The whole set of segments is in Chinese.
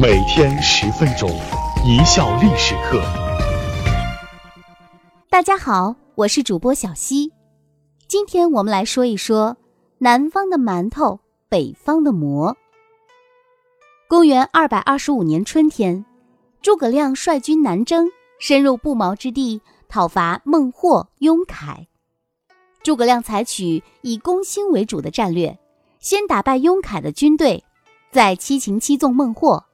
每天十分钟，一笑历史课。大家好，我是主播小溪，今天我们来说一说南方的馒头，北方的馍。公元二百二十五年春天，诸葛亮率军南征，深入不毛之地，讨伐孟获、雍凯。诸葛亮采取以攻心为主的战略，先打败雍凯的军队，再七擒七纵孟获，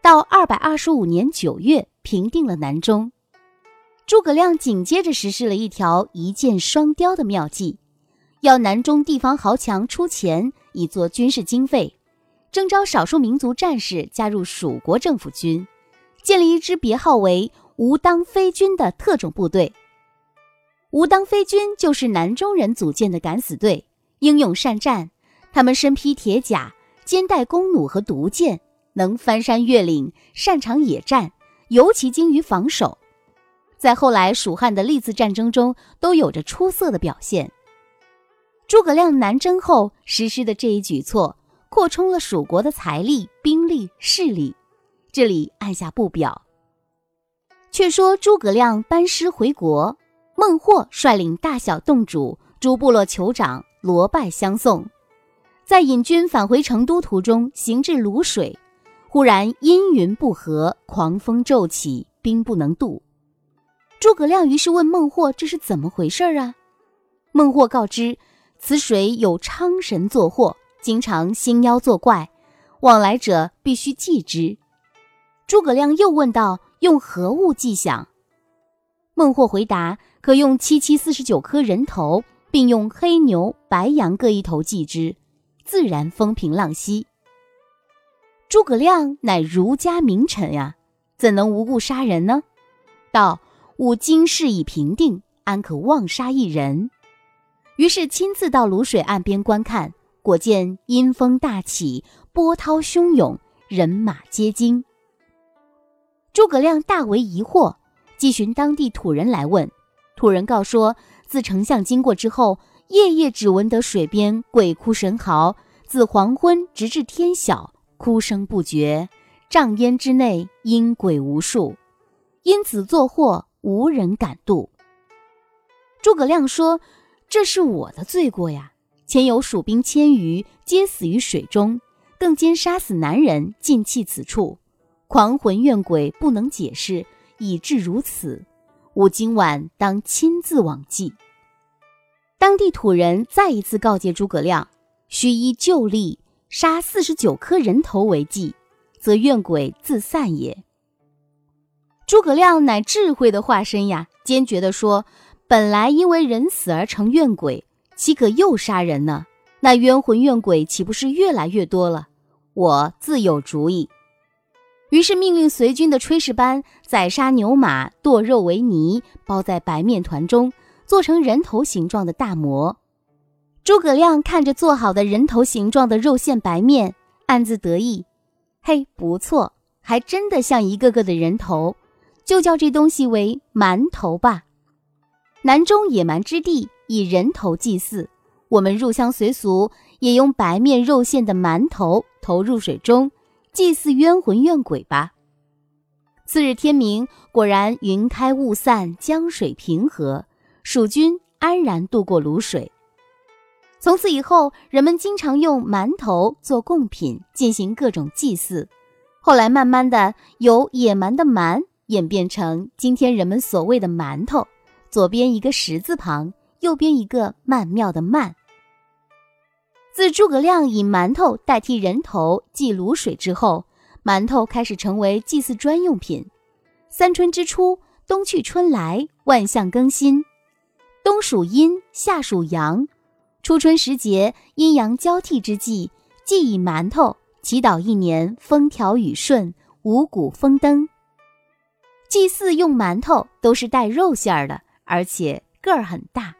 到二百二十五年九月平定了南中。诸葛亮紧接着实施了一条一箭双雕的妙计，要南中地方豪强出钱以作军事经费。征召少数民族战士加入蜀国政府军，建立一支别号为“吴当飞军”的特种部队。吴当飞军就是南中人组建的敢死队，英勇善战。他们身披铁甲，肩带弓弩和毒箭，能翻山越岭，擅长野战，尤其精于防守。在后来蜀汉的历次战争中，都有着出色的表现。诸葛亮南征后实施的这一举措。扩充了蜀国的财力、兵力、势力，这里按下不表。却说诸葛亮班师回国，孟获率领大小洞主、诸部落酋长罗拜相送，在引军返回成都途中，行至泸水，忽然阴云不和，狂风骤起，兵不能渡。诸葛亮于是问孟获：“这是怎么回事啊？”孟获告知：“此水有昌神作祸。”经常兴妖作怪，往来者必须祭之。诸葛亮又问道：“用何物祭享？”孟获回答：“可用七七四十九颗人头，并用黑牛、白羊各一头祭之，自然风平浪息。”诸葛亮乃儒家名臣呀，怎能无故杀人呢？道：“吾今事已平定，安可妄杀一人？”于是亲自到泸水岸边观看。果见阴风大起，波涛汹涌，人马皆惊。诸葛亮大为疑惑，即寻当地土人来问。土人告说，自丞相经过之后，夜夜只闻得水边鬼哭神嚎，自黄昏直至天晓，哭声不绝，帐烟之内阴鬼无数，因此作祸无人敢渡。诸葛亮说：“这是我的罪过呀。”前有蜀兵千余，皆死于水中，更兼杀死男人，尽弃此处，狂魂怨鬼不能解释，以致如此。吾今晚当亲自往祭。当地土人再一次告诫诸葛亮，须依旧例杀四十九颗人头为祭，则怨鬼自散也。诸葛亮乃智慧的化身呀，坚决地说：本来因为人死而成怨鬼。岂可又杀人呢？那冤魂怨鬼岂不是越来越多了？我自有主意。于是命令随军的炊事班宰杀牛马，剁肉为泥，包在白面团中，做成人头形状的大馍。诸葛亮看着做好的人头形状的肉馅白面，暗自得意：嘿，不错，还真的像一个个的人头，就叫这东西为馒头吧。南中野蛮之地。以人头祭祀，我们入乡随俗，也用白面肉馅的馒头投入水中，祭祀冤魂怨鬼吧。次日天明，果然云开雾散，江水平和，蜀军安然渡过泸水。从此以后，人们经常用馒头做贡品，进行各种祭祀。后来慢慢的，由野蛮的蛮演变成今天人们所谓的馒头，左边一个十字旁。右边一个曼妙的曼。自诸葛亮以馒头代替人头祭卤水之后，馒头开始成为祭祀专用品。三春之初，冬去春来，万象更新。冬属阴，夏属阳。初春时节，阴阳交替之际，祭以馒头，祈祷一年风调雨顺，五谷丰登。祭祀用馒头都是带肉馅儿的，而且个儿很大。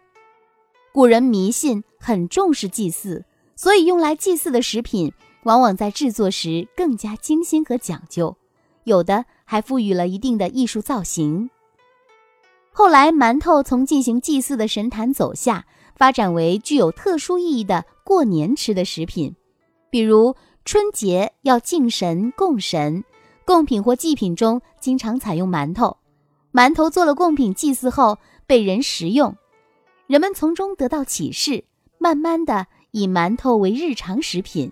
古人迷信，很重视祭祀，所以用来祭祀的食品往往在制作时更加精心和讲究，有的还赋予了一定的艺术造型。后来，馒头从进行祭祀的神坛走下，发展为具有特殊意义的过年吃的食品，比如春节要敬神供神，贡品或祭品中经常采用馒头。馒头做了贡品祭祀后被人食用，人们从中得到启示，慢慢的以馒头为日常食品。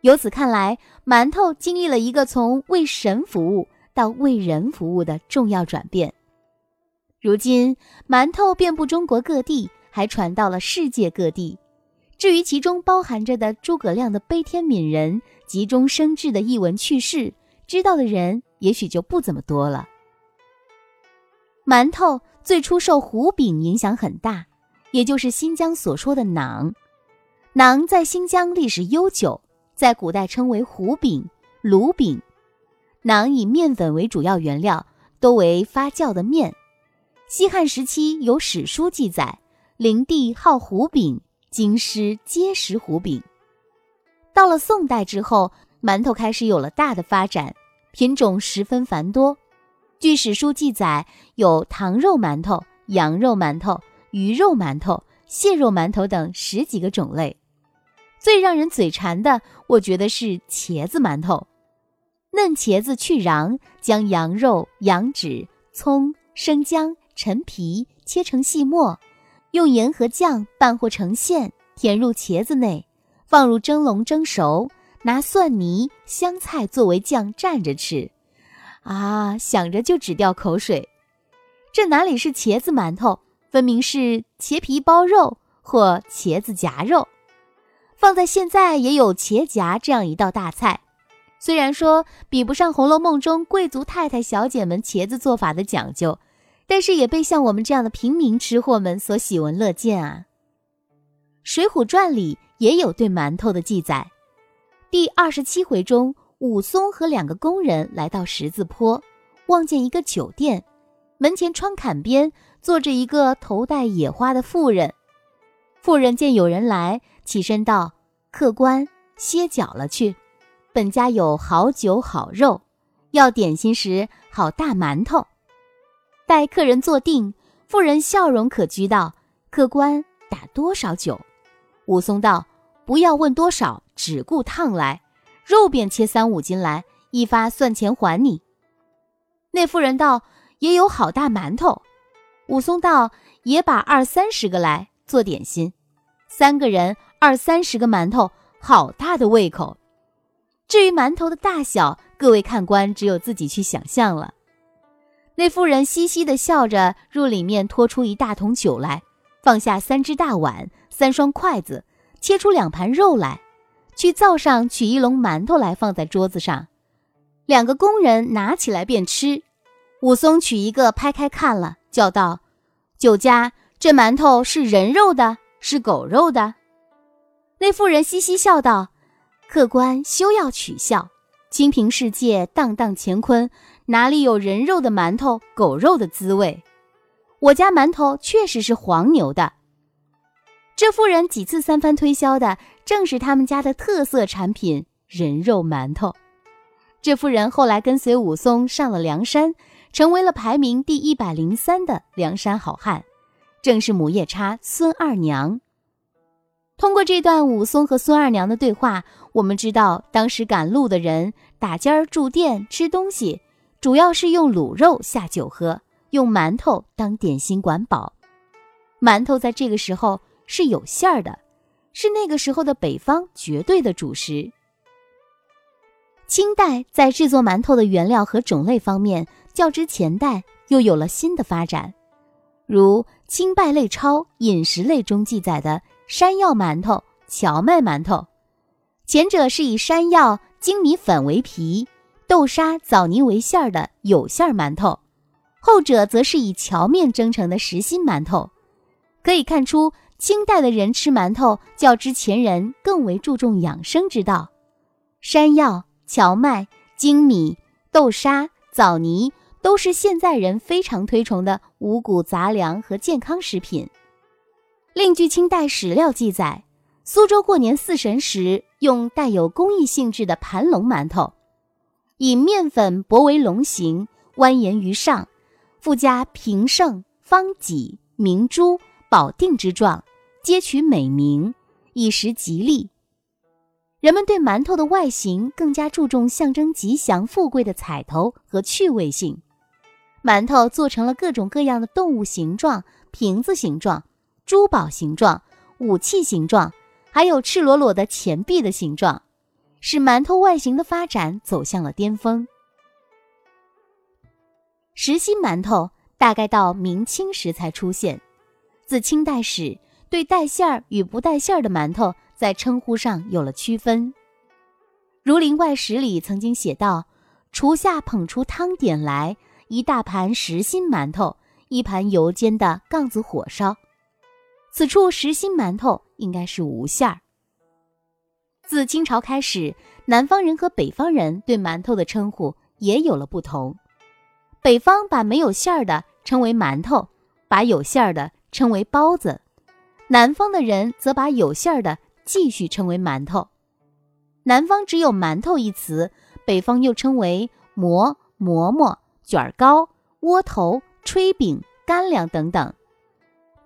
由此看来，馒头经历了一个从为神服务到为人服务的重要转变。如今，馒头遍布中国各地，还传到了世界各地。至于其中包含着的诸葛亮的悲天悯人、急中生智的译文趣事，知道的人也许就不怎么多了。馒头最初受胡饼影响很大，也就是新疆所说的馕。馕在新疆历史悠久，在古代称为胡饼、卤饼。馕以面粉为主要原料，多为发酵的面。西汉时期有史书记载，灵帝好胡饼，京师皆食胡饼。到了宋代之后，馒头开始有了大的发展，品种十分繁多。据史书记载，有糖肉馒头、羊肉馒头、鱼肉馒头、蟹肉馒头等十几个种类。最让人嘴馋的，我觉得是茄子馒头。嫩茄子去瓤，将羊肉、羊脂、葱、生姜、陈皮切成细末，用盐和酱拌和成馅，填入茄子内，放入蒸笼蒸熟，拿蒜泥、香菜作为酱蘸着吃。啊，想着就直掉口水。这哪里是茄子馒头，分明是茄皮包肉或茄子夹肉。放在现在也有茄夹这样一道大菜，虽然说比不上《红楼梦》中贵族太太小姐们茄子做法的讲究，但是也被像我们这样的平民吃货们所喜闻乐见啊。《水浒传》里也有对馒头的记载，第二十七回中。武松和两个工人来到十字坡，望见一个酒店，门前窗槛边坐着一个头戴野花的妇人。妇人见有人来，起身道：“客官，歇脚了去。本家有好酒好肉，要点心时好大馒头。”待客人坐定，妇人笑容可掬道：“客官打多少酒？”武松道：“不要问多少，只顾烫来。”肉便切三五斤来，一发算钱还你。那妇人道：“也有好大馒头。”武松道：“也把二三十个来做点心。”三个人二三十个馒头，好大的胃口。至于馒头的大小，各位看官只有自己去想象了。那妇人嘻嘻的笑着，入里面拖出一大桶酒来，放下三只大碗、三双筷子，切出两盘肉来。去灶上取一笼馒头来，放在桌子上。两个工人拿起来便吃。武松取一个拍开看了，叫道：“酒家，这馒头是人肉的，是狗肉的？”那妇人嘻嘻笑道：“客官休要取笑，清平世界，荡荡乾坤，哪里有人肉的馒头、狗肉的滋味？我家馒头确实是黄牛的。”这妇人几次三番推销的。正是他们家的特色产品——人肉馒头。这妇人后来跟随武松上了梁山，成为了排名第一百零三的梁山好汉，正是母夜叉孙二娘。通过这段武松和孙二娘的对话，我们知道当时赶路的人打尖儿、住店、吃东西，主要是用卤肉下酒喝，用馒头当点心管饱。馒头在这个时候是有馅儿的。是那个时候的北方绝对的主食。清代在制作馒头的原料和种类方面，较之前代又有了新的发展，如《清败类钞·饮食类》中记载的山药馒头、荞麦馒头，前者是以山药、精米粉为皮，豆沙、枣泥为馅儿的有馅儿馒头，后者则是以荞面蒸成的实心馒头。可以看出。清代的人吃馒头，较之前人更为注重养生之道。山药、荞麦、精米、豆沙、枣泥都是现在人非常推崇的五谷杂粮和健康食品。另据清代史料记载，苏州过年祀神时用带有工艺性质的盘龙馒头，以面粉薄为龙形，蜿蜒于上，附加平盛、方脊、明珠、保定之状。皆取美名，以时吉利。人们对馒头的外形更加注重象征吉祥、富贵的彩头和趣味性。馒头做成了各种各样的动物形状、瓶子形状、珠宝形状、武器形状，还有赤裸裸的钱币的形状，使馒头外形的发展走向了巅峰。实心馒头大概到明清时才出现，自清代始，对带馅儿与不带馅儿的馒头。在称呼上有了区分，《儒林外史》里曾经写道：“厨下捧出汤点来，一大盘实心馒头，一盘油煎的杠子火烧。”此处实心馒头应该是无馅儿。自清朝开始，南方人和北方人对馒头的称呼也有了不同。北方把没有馅儿的称为馒头，把有馅儿的称为包子；南方的人则把有馅儿的。继续称为馒头，南方只有馒头一词，北方又称为馍、馍馍、卷糕、窝头、炊饼、干粮等等。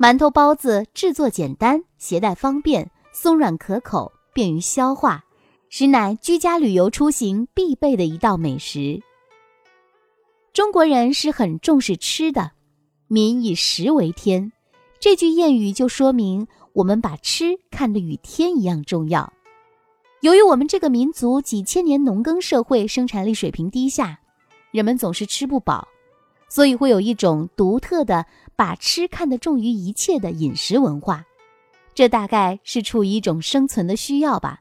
馒头包子制作简单，携带方便，松软可口，便于消化，实乃居家旅游出行必备的一道美食。中国人是很重视吃的，“民以食为天”，这句谚语就说明。我们把吃看得与天一样重要。由于我们这个民族几千年农耕社会生产力水平低下，人们总是吃不饱，所以会有一种独特的把吃看得重于一切的饮食文化。这大概是出于一种生存的需要吧。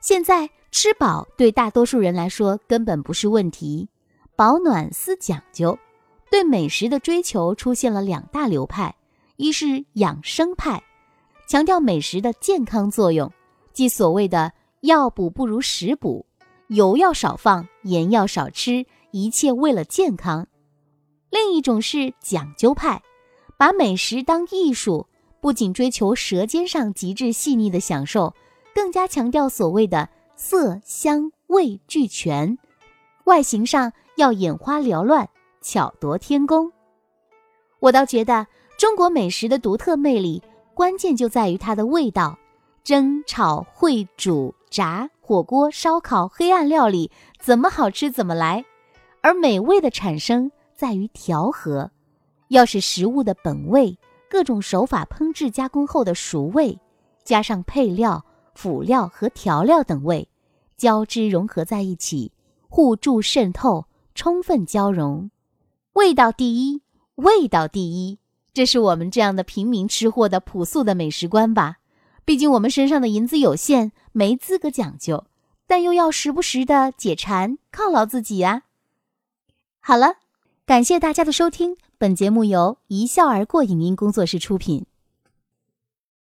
现在吃饱对大多数人来说根本不是问题，保暖思讲究，对美食的追求出现了两大流派。一是养生派，强调美食的健康作用，即所谓的“药补不如食补”，油要少放，盐要少吃，一切为了健康。另一种是讲究派，把美食当艺术，不仅追求舌尖上极致细腻的享受，更加强调所谓的色香味俱全，外形上要眼花缭乱，巧夺天工。我倒觉得。中国美食的独特魅力，关键就在于它的味道。蒸、炒、烩、煮、炸、火锅、烧烤、黑暗料理，怎么好吃怎么来。而美味的产生在于调和，要使食物的本味、各种手法烹制加工后的熟味，加上配料、辅料和调料等味，交织融合在一起，互助渗透，充分交融。味道第一，味道第一。这是我们这样的平民吃货的朴素的美食观吧？毕竟我们身上的银子有限，没资格讲究，但又要时不时的解馋，犒劳自己呀。好了，感谢大家的收听，本节目由一笑而过影音工作室出品。